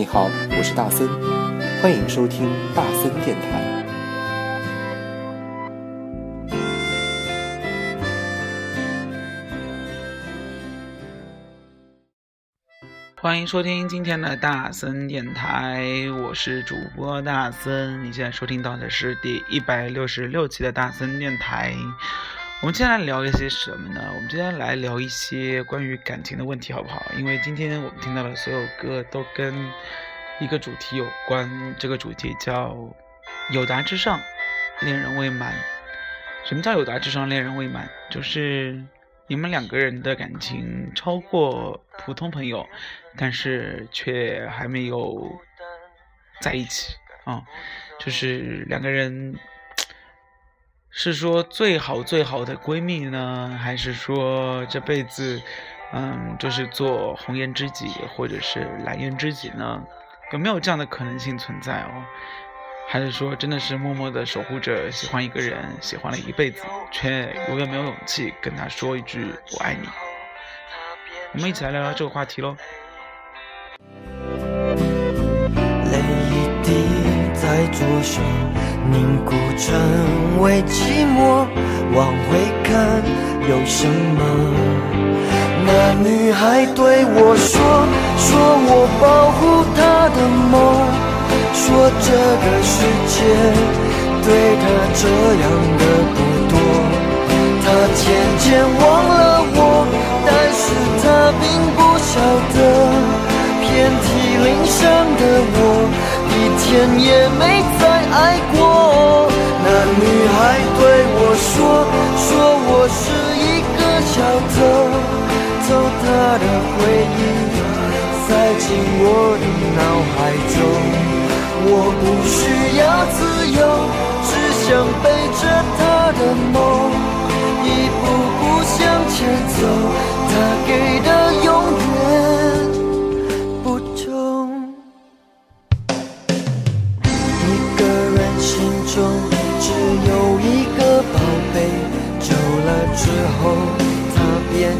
你好，我是大森，欢迎收听大森电台。欢迎收听今天的大森电台，我是主播大森。你现在收听到的是第一百六十六期的大森电台。我们今天来聊一些什么呢？我们今天来聊一些关于感情的问题，好不好？因为今天我们听到的所有歌都跟一个主题有关，这个主题叫“有达之上，恋人未满”。什么叫有达之上，恋人未满？就是你们两个人的感情超过普通朋友，但是却还没有在一起啊，就是两个人。是说最好最好的闺蜜呢，还是说这辈子，嗯，就是做红颜知己或者是蓝颜知己呢？有没有这样的可能性存在哦？还是说真的是默默的守护着喜欢一个人，喜欢了一辈子，却永远没有勇气跟他说一句我爱你？我们一起来聊聊这个话题喽。泪一滴在左手。凝固成为寂寞，往回看有什么？那女孩对我说，说我保护她的梦，说这个世界对她这样的不多。她渐渐忘了我，但是她并不晓得，遍体鳞伤的我。一天也没再爱过。那女孩对我说，说我是一个小偷，偷她的回忆，塞进我的脑海中。我不需要自由，只想背着她的梦，一步步向前走。她给的永。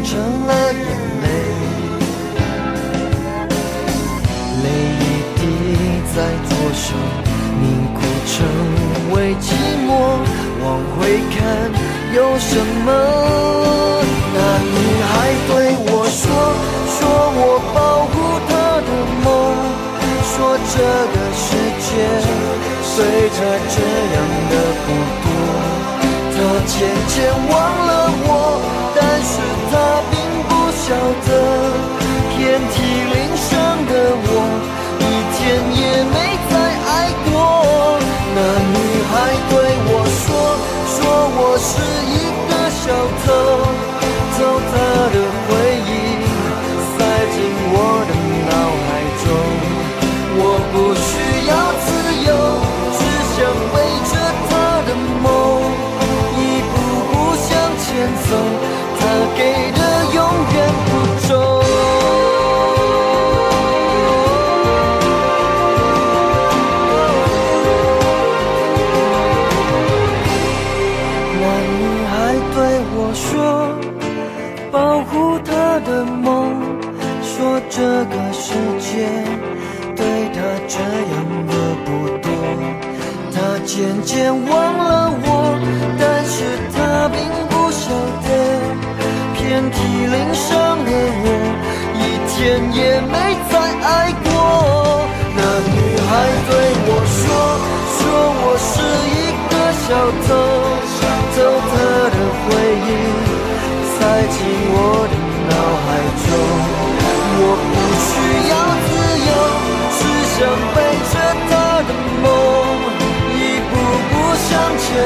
成了眼泪，泪一滴在左手凝固成为寂寞。往回看有什么？那女孩对我说，说我保护她的梦，说这个世界随着这样的不多。她渐渐忘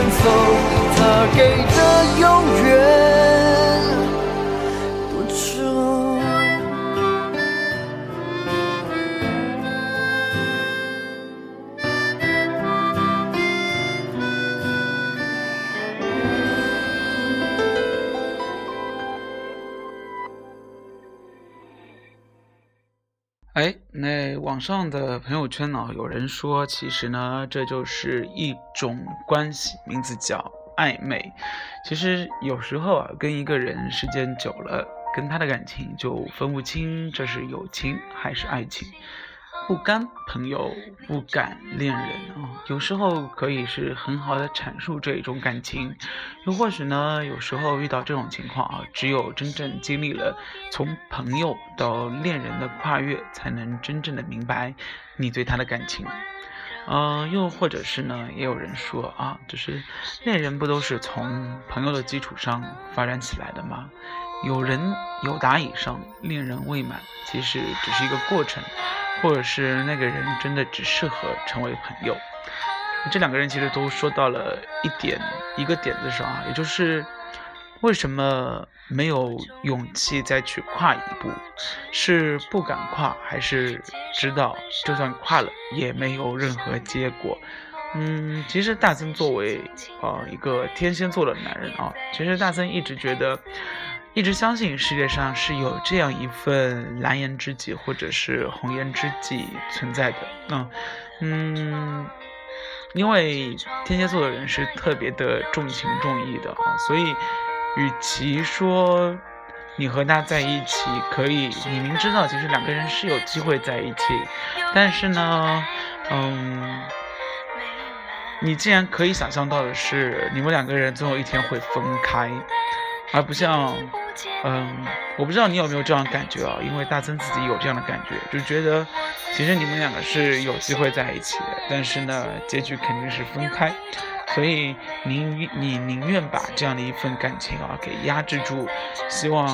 走。他给的永远。网上的朋友圈呢？有人说，其实呢，这就是一种关系，名字叫暧昧。其实有时候啊，跟一个人时间久了，跟他的感情就分不清这是友情还是爱情。不甘朋友，不敢恋人啊。有时候可以是很好的阐述这一种感情，又或许呢，有时候遇到这种情况啊，只有真正经历了从朋友到恋人的跨越，才能真正的明白你对他的感情。嗯，又或者是呢，也有人说啊，就是恋人不都是从朋友的基础上发展起来的吗？有人有达以上，恋人未满，其实只是一个过程，或者是那个人真的只适合成为朋友。这两个人其实都说到了一点一个点子上啊，也就是为什么没有勇气再去跨一步，是不敢跨，还是知道就算跨了也没有任何结果？嗯，其实大森作为啊一个天蝎座的男人啊，其实大森一直觉得。一直相信世界上是有这样一份蓝颜知己或者是红颜知己存在的。嗯嗯，因为天蝎座的人是特别的重情重义的啊，所以与其说你和他在一起可以，你明知道其实两个人是有机会在一起，但是呢，嗯，你既然可以想象到的是你们两个人总有一天会分开，而不像。嗯，我不知道你有没有这样感觉啊？因为大森自己有这样的感觉，就觉得其实你们两个是有机会在一起的，但是呢，结局肯定是分开，所以宁你宁愿把这样的一份感情啊给压制住，希望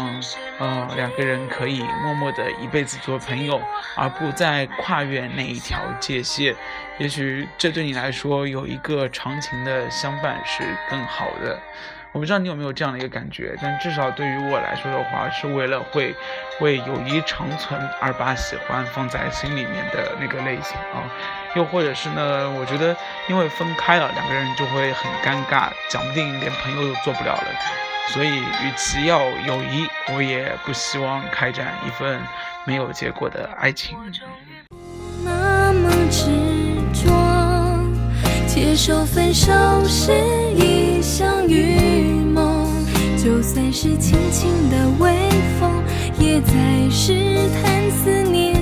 呃两个人可以默默的一辈子做朋友，而不再跨越那一条界限。也许这对你来说有一个长情的相伴是更好的。我不知道你有没有这样的一个感觉，但至少对于我来说的话，是为了会为友谊长存而把喜欢放在心里面的那个类型啊。又或者是呢，我觉得因为分开了，两个人就会很尴尬，讲不定连朋友都做不了了。所以，与其要友谊，我也不希望开展一份没有结果的爱情。那么，接受分手是一场雨。就算是轻轻的微风，也在试探思念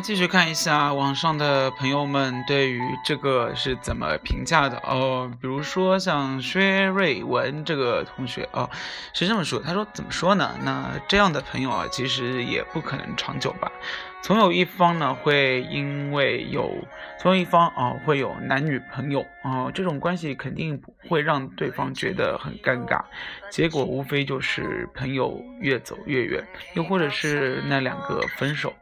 继续看一下网上的朋友们对于这个是怎么评价的哦。比如说像薛瑞文这个同学哦，是这么说，他说怎么说呢？那这样的朋友啊，其实也不可能长久吧。总有一方呢会因为有，总有一方啊会有男女朋友啊，这种关系肯定会让对方觉得很尴尬。结果无非就是朋友越走越远，又或者是那两个分手。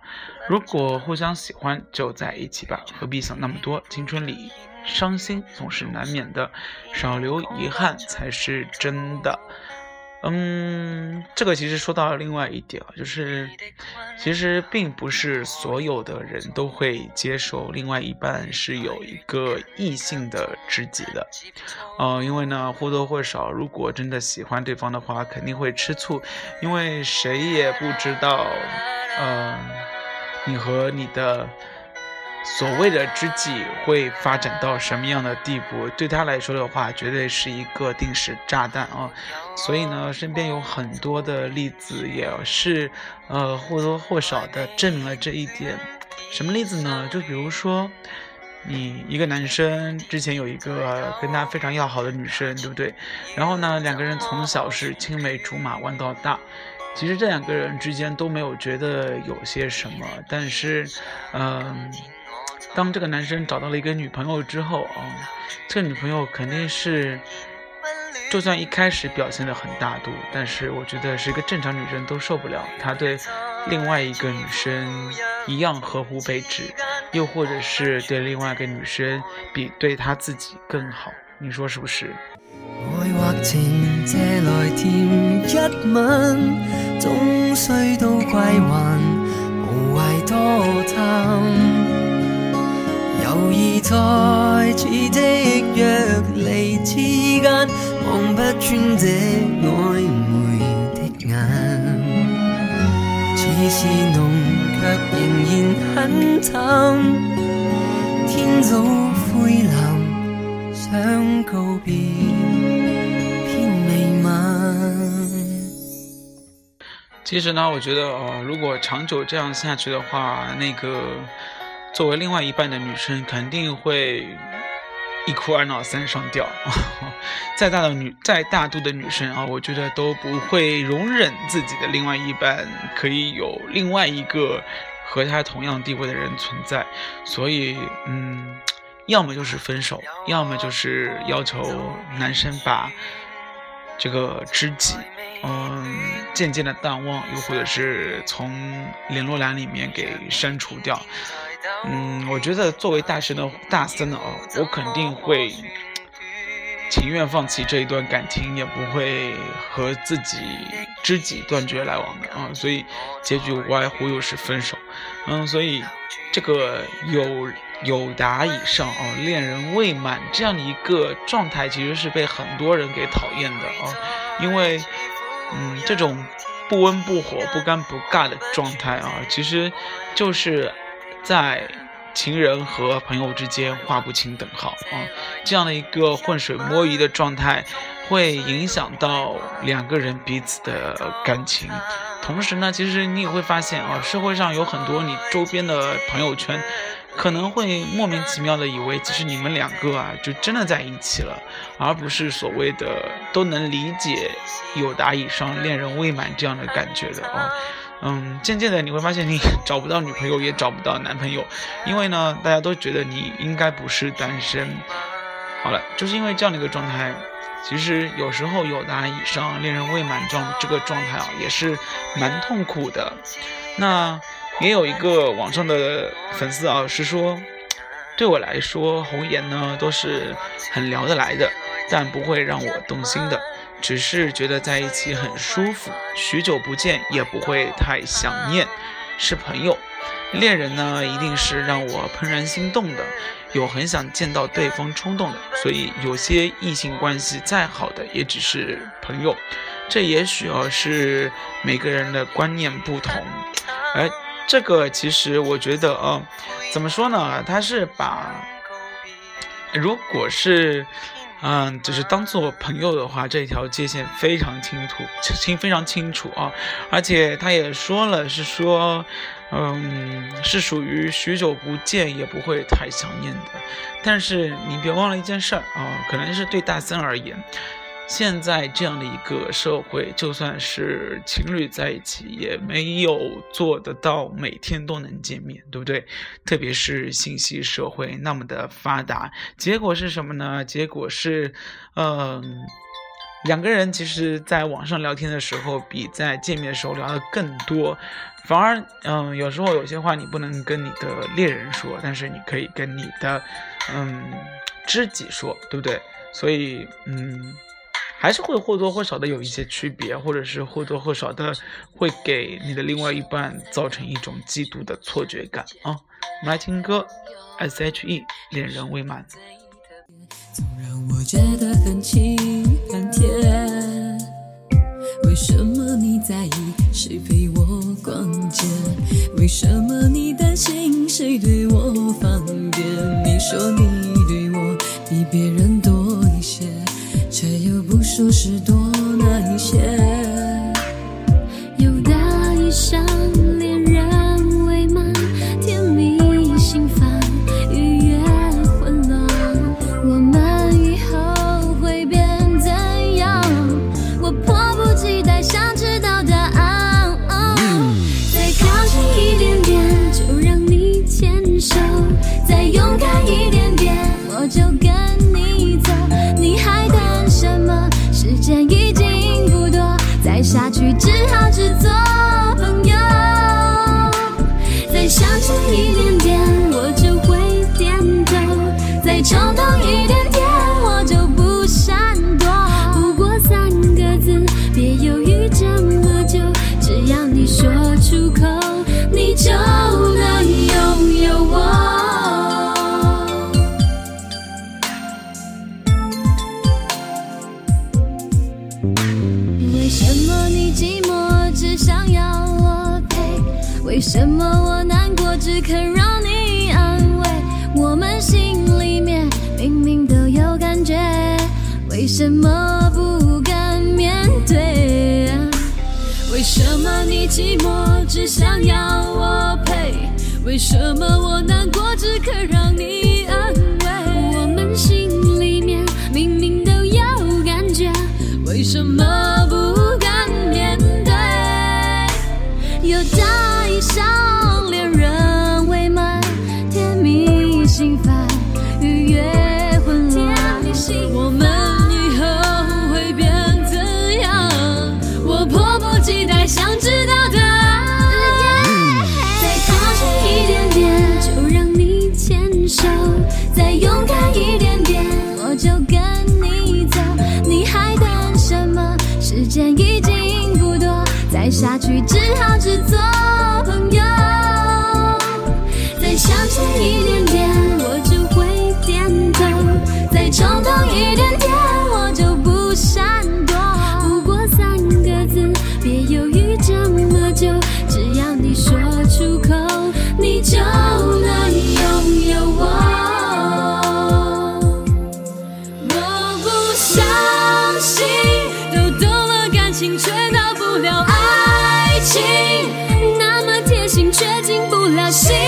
如果互相喜欢，就在一起吧，何必想那么多？青春里伤心总是难免的，少留遗憾才是真的。嗯，这个其实说到另外一点啊，就是其实并不是所有的人都会接受另外一半是有一个异性的知己的，呃，因为呢或多或少，如果真的喜欢对方的话，肯定会吃醋，因为谁也不知道，呃，你和你的。所谓的知己会发展到什么样的地步？对他来说的话，绝对是一个定时炸弹啊！所以呢，身边有很多的例子，也是呃或多或少的证明了这一点。什么例子呢？就比如说，你一个男生之前有一个跟他非常要好的女生，对不对？然后呢，两个人从小是青梅竹马玩到大，其实这两个人之间都没有觉得有些什么，但是，嗯。当这个男生找到了一个女朋友之后啊，这个女朋友肯定是，就算一开始表现的很大度，但是我觉得是一个正常女生都受不了，他对另外一个女生一样呵护备至，又或者是对另外一个女生比对她自己更好，你说是不是？犹疑在似的约离之间，望不穿这暧昧的眼。似是浓，却仍然很淡。天早灰蓝，想告别，偏未晚。其实呢，我觉得呃，如果长久这样下去的话，那个。作为另外一半的女生，肯定会一哭二闹三上吊。再大的女，再大度的女生啊，我觉得都不会容忍自己的另外一半可以有另外一个和她同样地位的人存在。所以，嗯，要么就是分手，要么就是要求男生把这个知己，嗯，渐渐的淡忘，又或者是从联络栏里面给删除掉。嗯，我觉得作为大神的大森哦，我肯定会情愿放弃这一段感情，也不会和自己知己断绝来往的啊。所以结局无外乎又是分手。嗯，所以这个有有达以上啊，恋人未满这样的一个状态，其实是被很多人给讨厌的啊。因为嗯，这种不温不火、不尴不尬的状态啊，其实就是。在情人和朋友之间划不清等号啊，这样的一个浑水摸鱼的状态，会影响到两个人彼此的感情。同时呢，其实你也会发现啊，社会上有很多你周边的朋友圈，可能会莫名其妙的以为，其实你们两个啊，就真的在一起了，而不是所谓的都能理解有达以上恋人未满这样的感觉的啊。嗯，渐渐的你会发现你找不到女朋友，也找不到男朋友，因为呢，大家都觉得你应该不是单身。好了，就是因为这样的一个状态，其实有时候有达以上恋人未满状这个状态啊，也是蛮痛苦的。那也有一个网上的粉丝啊，是说，对我来说，红颜呢都是很聊得来的，但不会让我动心的。只是觉得在一起很舒服，许久不见也不会太想念，是朋友。恋人呢，一定是让我怦然心动的，有很想见到对方冲动的。所以有些异性关系再好的，也只是朋友。这也许啊是每个人的观念不同。而这个其实我觉得啊，怎么说呢？他是把，如果是。嗯，就是当做朋友的话，这条界限非常清楚，清非常清楚啊！而且他也说了，是说，嗯，是属于许久不见也不会太想念的。但是你别忘了一件事儿啊，可能是对大森而言。现在这样的一个社会，就算是情侣在一起，也没有做得到每天都能见面，对不对？特别是信息社会那么的发达，结果是什么呢？结果是，嗯，两个人其实在网上聊天的时候，比在见面的时候聊的更多，反而，嗯，有时候有些话你不能跟你的恋人说，但是你可以跟你的，嗯，知己说，对不对？所以，嗯。还是会或多或少的有一些区别，或者是或多或少的会给你的另外一半造成一种嫉妒的错觉感啊。我们来听歌，S.H.E 恋人未满。总让我觉得很亲很甜。为什么你在意谁陪我逛街？为什么你担心谁对我方便？你说你对我比别人多一些，却又不说是多那一些。为什么只好却进不了心。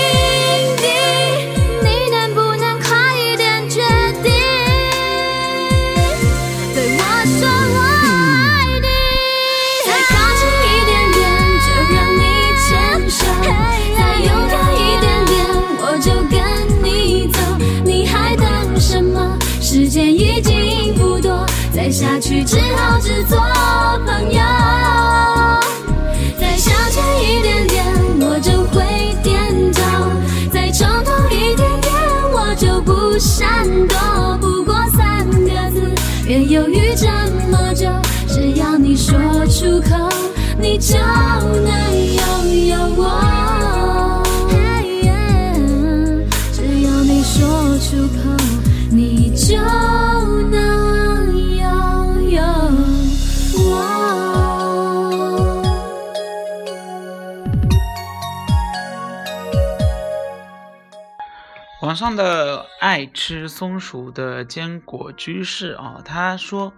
网上的爱吃松鼠的坚果居士啊，他说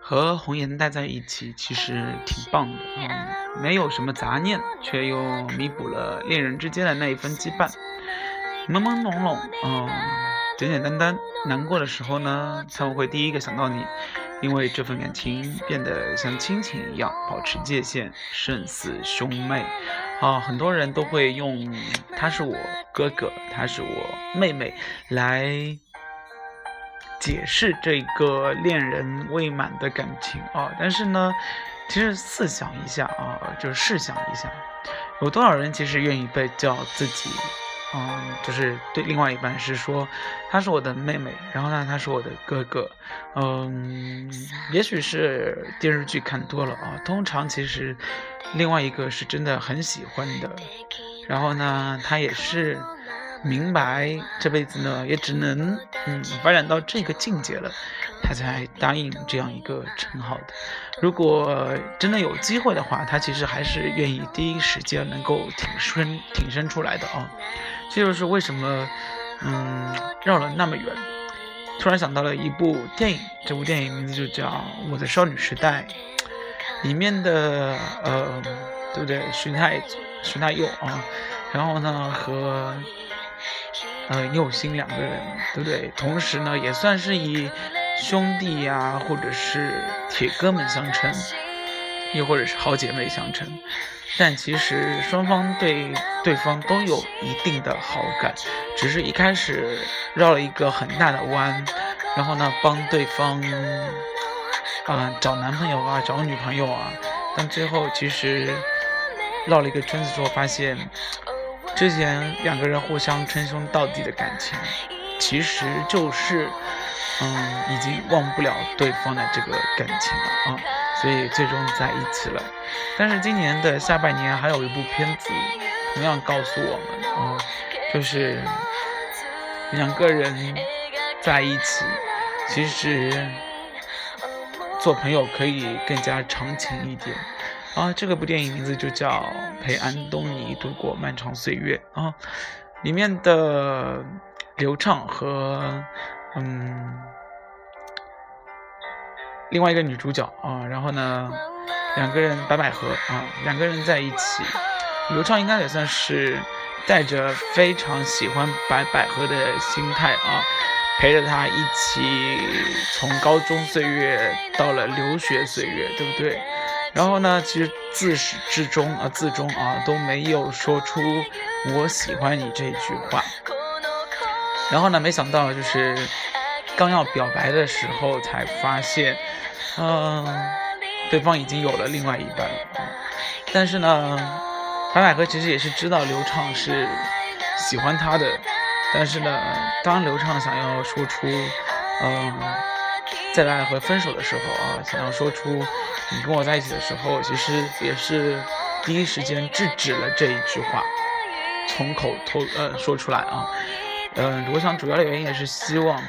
和红颜待在一起其实挺棒的啊、没有什么杂念，却又弥补了恋人之间的那一份羁绊，朦朦胧胧，嗯、简简单单。难过的时候呢，他会第一个想到你，因为这份感情变得像亲情一样，保持界限，胜似兄妹。啊，很多人都会用“他是我哥哥，他是我妹妹”来解释这个恋人未满的感情啊。但是呢，其实试想一下啊，就是试想一下，有多少人其实愿意被叫自己嗯，就是对另外一半是说，她是我的妹妹，然后呢，他是我的哥哥，嗯，也许是电视剧看多了啊，通常其实另外一个是真的很喜欢的，然后呢，他也是明白这辈子呢也只能嗯发展到这个境界了，他才答应这样一个称号的。如果真的有机会的话，他其实还是愿意第一时间能够挺身挺身出来的啊。这就是为什么，嗯，绕了那么远，突然想到了一部电影，这部电影名字就叫《我的少女时代》，里面的呃，对不对？徐太徐太佑啊，然后呢和呃佑星两个人，对不对？同时呢也算是以兄弟呀，或者是铁哥们相称，又或者是好姐妹相称。但其实双方对对方都有一定的好感，只是一开始绕了一个很大的弯，然后呢帮对方啊找男朋友啊找女朋友啊，但最后其实绕了一个圈子之后，发现之前两个人互相称兄道弟的感情，其实就是嗯已经忘不了对方的这个感情了啊。所以最终在一起了，但是今年的下半年还有一部片子，同样告诉我们，嗯，就是两个人在一起，其实做朋友可以更加长情一点。啊，这个部电影名字就叫《陪安东尼度过漫长岁月》啊，里面的刘畅和嗯。另外一个女主角啊，然后呢，两个人白百合啊，两个人在一起，刘畅应该也算是带着非常喜欢白百合的心态啊，陪着她一起从高中岁月到了留学岁月，对不对？然后呢，其实自始至终啊，自终啊都没有说出我喜欢你这句话。然后呢，没想到就是刚要表白的时候才发现。嗯，对方已经有了另外一半！但是呢，白百合其实也是知道刘畅是喜欢她的，但是呢，当刘畅想要说出嗯在白百合分手的时候啊，想要说出你跟我在一起的时候，其实也是第一时间制止了这一句话从口头呃说出来啊。嗯，我想主要的原因也是希望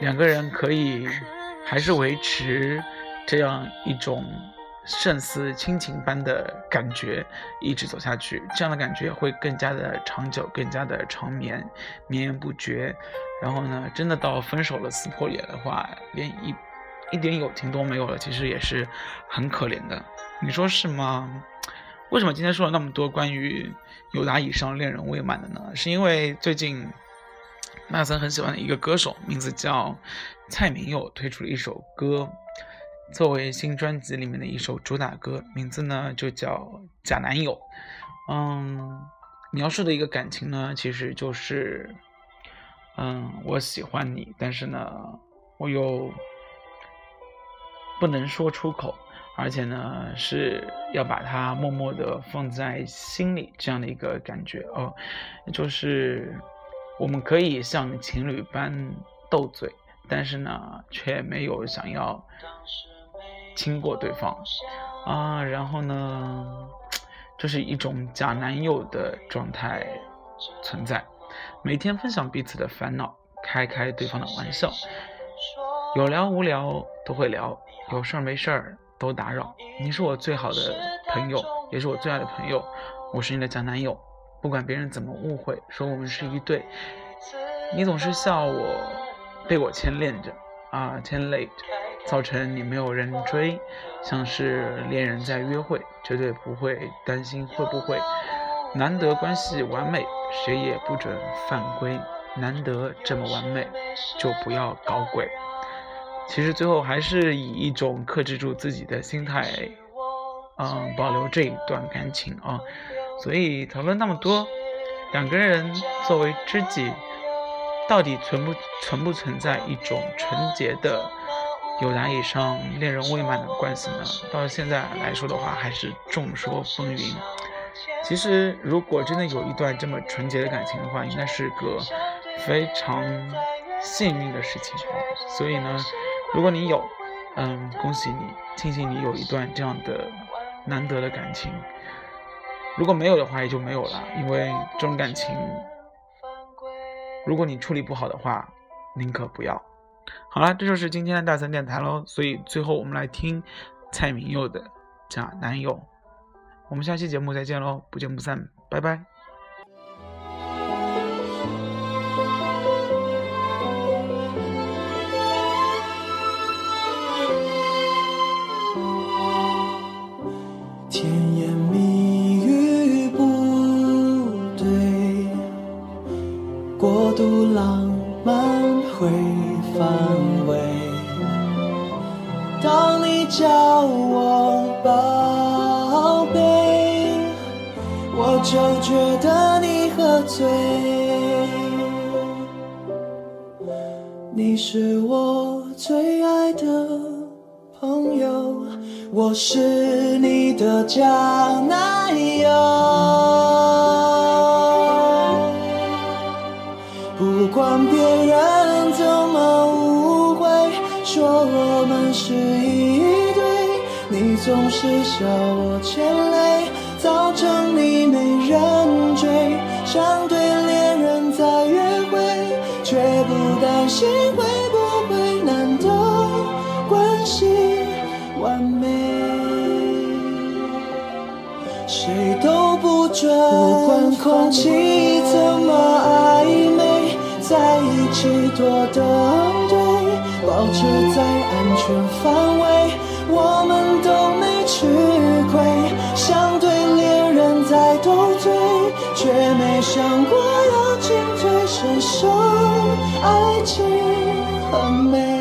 两个人可以。还是维持这样一种胜似亲情般的感觉，一直走下去，这样的感觉会更加的长久，更加的长绵，绵延不绝。然后呢，真的到分手了、撕破脸的话，连一一点友情都没有了，其实也是很可怜的。你说是吗？为什么今天说了那么多关于有达以上恋人未满的呢？是因为最近。那森很喜欢的一个歌手，名字叫蔡明佑，推出了一首歌，作为新专辑里面的一首主打歌，名字呢就叫《假男友》。嗯，描述的一个感情呢，其实就是，嗯，我喜欢你，但是呢，我又不能说出口，而且呢，是要把它默默的放在心里，这样的一个感觉哦，就是。我们可以像情侣般斗嘴，但是呢，却没有想要亲过对方啊。然后呢，就是一种假男友的状态存在，每天分享彼此的烦恼，开开对方的玩笑，有聊无聊都会聊，有事儿没事儿都打扰。你是我最好的朋友，也是我最爱的朋友，我是你的假男友。不管别人怎么误会，说我们是一对，你总是笑我被我牵连着啊，牵累着，造成你没有人追，像是恋人在约会，绝对不会担心会不会，难得关系完美，谁也不准犯规，难得这么完美，就不要搞鬼。其实最后还是以一种克制住自己的心态，嗯，保留这一段感情啊。所以讨论那么多，两个人作为知己，到底存不存不存在一种纯洁的有达以上恋人未满的关系呢？到现在来说的话，还是众说纷纭。其实，如果真的有一段这么纯洁的感情的话，应该是个非常幸运的事情。所以呢，如果你有，嗯，恭喜你，庆幸你有一段这样的难得的感情。如果没有的话，也就没有了，因为这种感情，如果你处理不好的话，宁可不要。好了，这就是今天的大森电台喽。所以最后我们来听蔡明佑的《假男友》。我们下期节目再见喽，不见不散，拜拜。觉得你喝醉。你是我最爱的朋友，我是你的假男友。不管别人怎么误会，说我们是一对，你总是笑我欠累，造成人追。想对恋人在约会，却不担心会不会难得关系完美。谁都不准，不管空气怎么暧昧，在一起多登对，保持在安全范围，我们都没吃亏。想对恋人在斗嘴，却没想过要进退伸手，爱情很美，